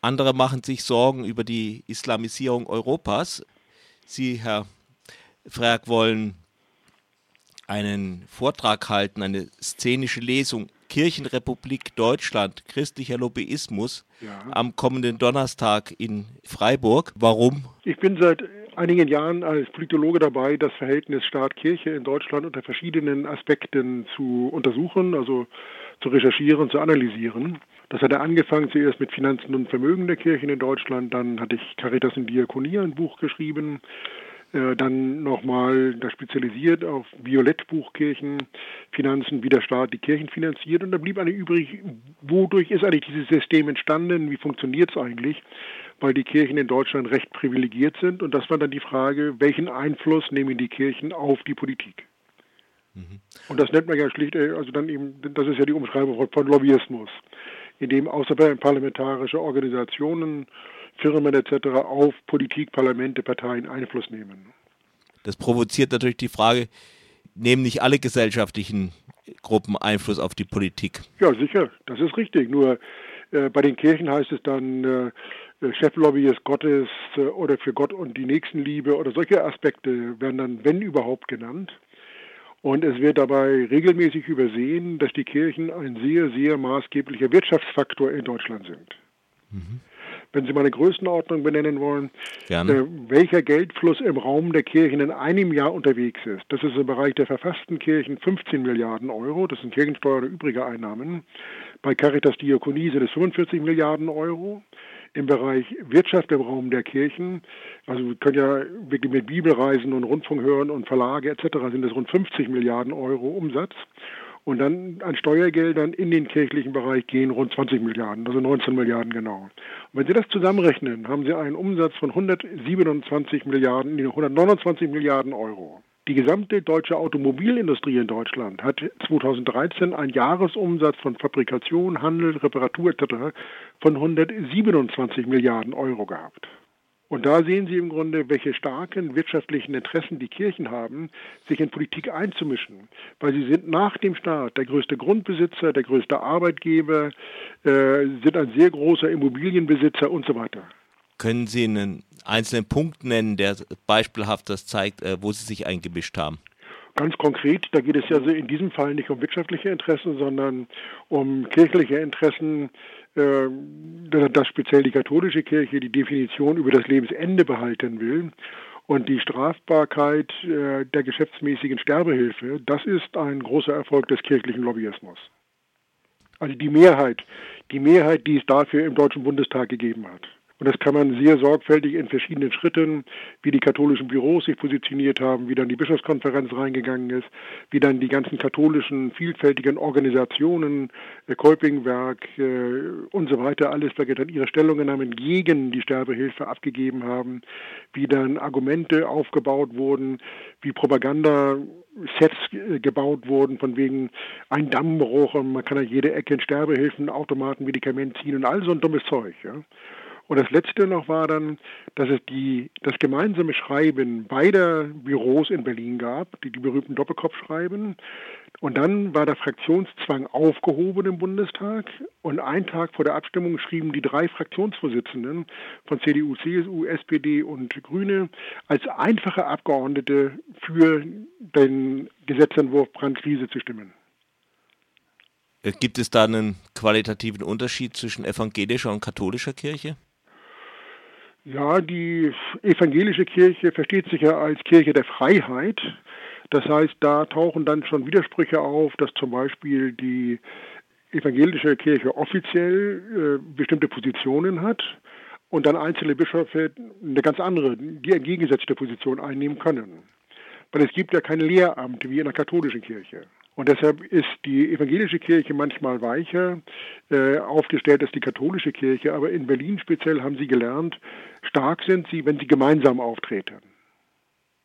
Andere machen sich Sorgen über die Islamisierung Europas. Sie, Herr Frerk, wollen einen Vortrag halten, eine szenische Lesung Kirchenrepublik Deutschland, christlicher Lobbyismus ja. am kommenden Donnerstag in Freiburg. Warum? Ich bin seit einigen Jahren als Politologe dabei, das Verhältnis Staat-Kirche in Deutschland unter verschiedenen Aspekten zu untersuchen, also zu recherchieren, zu analysieren. Das hat er angefangen zuerst mit Finanzen und Vermögen der Kirchen in Deutschland, dann hatte ich Caritas und Diakonie ein Buch geschrieben, dann nochmal da spezialisiert auf Violettbuchkirchen, Finanzen, wie der Staat die Kirchen finanziert. Und da blieb eine übrig, wodurch ist eigentlich dieses System entstanden, wie funktioniert es eigentlich? Weil die Kirchen in Deutschland recht privilegiert sind. Und das war dann die Frage, welchen Einfluss nehmen die Kirchen auf die Politik? Mhm. Und das nennt man ja schlicht, äh, also dann eben, das ist ja die Umschreibung von Lobbyismus, in dem außerparlamentarische Organisationen Firmen etc. auf Politik, Parlamente, Parteien Einfluss nehmen. Das provoziert natürlich die Frage, nehmen nicht alle gesellschaftlichen Gruppen Einfluss auf die Politik? Ja, sicher, das ist richtig. Nur äh, bei den Kirchen heißt es dann, äh, Cheflobby ist Gottes äh, oder für Gott und die Nächstenliebe oder solche Aspekte werden dann, wenn überhaupt, genannt. Und es wird dabei regelmäßig übersehen, dass die Kirchen ein sehr, sehr maßgeblicher Wirtschaftsfaktor in Deutschland sind. Mhm wenn Sie mal eine Größenordnung benennen wollen, äh, welcher Geldfluss im Raum der Kirchen in einem Jahr unterwegs ist. Das ist im Bereich der verfassten Kirchen 15 Milliarden Euro, das sind Kirchensteuer oder übrige Einnahmen. Bei Caritas Diakonie sind es 45 Milliarden Euro. Im Bereich Wirtschaft im Raum der Kirchen, also wir können ja wirklich mit Bibelreisen und Rundfunk hören und Verlage etc. sind es rund 50 Milliarden Euro Umsatz. Und dann an Steuergeldern in den kirchlichen Bereich gehen rund 20 Milliarden, also 19 Milliarden genau. Und wenn Sie das zusammenrechnen, haben Sie einen Umsatz von 127 Milliarden, 129 Milliarden Euro. Die gesamte deutsche Automobilindustrie in Deutschland hat 2013 einen Jahresumsatz von Fabrikation, Handel, Reparatur etc. von 127 Milliarden Euro gehabt. Und da sehen Sie im Grunde, welche starken wirtschaftlichen Interessen die Kirchen haben, sich in Politik einzumischen. Weil sie sind nach dem Staat der größte Grundbesitzer, der größte Arbeitgeber, äh, sind ein sehr großer Immobilienbesitzer und so weiter. Können Sie einen einzelnen Punkt nennen, der beispielhaft das zeigt, äh, wo Sie sich eingemischt haben? Ganz konkret, da geht es ja in diesem Fall nicht um wirtschaftliche Interessen, sondern um kirchliche Interessen, dass speziell die katholische Kirche die Definition über das Lebensende behalten will. Und die Strafbarkeit äh, der geschäftsmäßigen Sterbehilfe, das ist ein großer Erfolg des kirchlichen Lobbyismus. Also die Mehrheit, die Mehrheit, die es dafür im Deutschen Bundestag gegeben hat. Und das kann man sehr sorgfältig in verschiedenen Schritten, wie die katholischen Büros sich positioniert haben, wie dann die Bischofskonferenz reingegangen ist, wie dann die ganzen katholischen vielfältigen Organisationen, äh, Kolpingwerk äh, und so weiter, alles da dann ihre Stellungnahmen gegen die Sterbehilfe abgegeben haben, wie dann Argumente aufgebaut wurden, wie Propaganda Sets äh, gebaut wurden, von wegen ein Dammbruch und man kann an jede Ecke in Sterbehilfen, Automaten, Medikament ziehen und all so ein dummes Zeug. Ja. Und das Letzte noch war dann, dass es die, das gemeinsame Schreiben beider Büros in Berlin gab, die, die berühmten Doppelkopfschreiben. Und dann war der Fraktionszwang aufgehoben im Bundestag. Und einen Tag vor der Abstimmung schrieben die drei Fraktionsvorsitzenden von CDU, CSU, SPD und Grüne als einfache Abgeordnete für den Gesetzentwurf Brandt-Wiese zu stimmen. Gibt es da einen qualitativen Unterschied zwischen evangelischer und katholischer Kirche? Ja, die evangelische Kirche versteht sich ja als Kirche der Freiheit. Das heißt, da tauchen dann schon Widersprüche auf, dass zum Beispiel die evangelische Kirche offiziell äh, bestimmte Positionen hat und dann einzelne Bischöfe eine ganz andere, die entgegengesetzte Position einnehmen können. Weil es gibt ja kein Lehramt wie in der katholischen Kirche. Und deshalb ist die evangelische Kirche manchmal weicher äh, aufgestellt als die katholische Kirche. Aber in Berlin speziell haben sie gelernt, stark sind sie, wenn sie gemeinsam auftreten.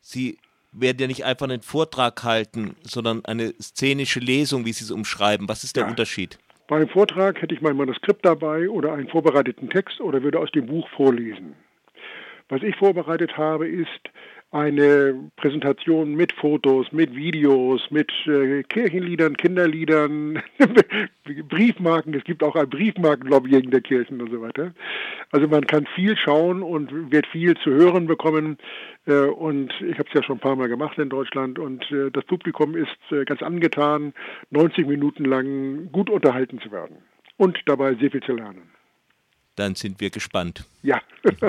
Sie werden ja nicht einfach einen Vortrag halten, sondern eine szenische Lesung, wie Sie es umschreiben. Was ist der ja. Unterschied? Bei einem Vortrag hätte ich mein Manuskript dabei oder einen vorbereiteten Text oder würde aus dem Buch vorlesen. Was ich vorbereitet habe, ist eine Präsentation mit Fotos, mit Videos, mit äh, Kirchenliedern, Kinderliedern, Briefmarken. Es gibt auch ein Briefmarkenlobbying der Kirchen und so weiter. Also man kann viel schauen und wird viel zu hören bekommen. Äh, und ich habe es ja schon ein paar Mal gemacht in Deutschland und äh, das Publikum ist äh, ganz angetan, 90 Minuten lang gut unterhalten zu werden und dabei sehr viel zu lernen. Dann sind wir gespannt. Ja.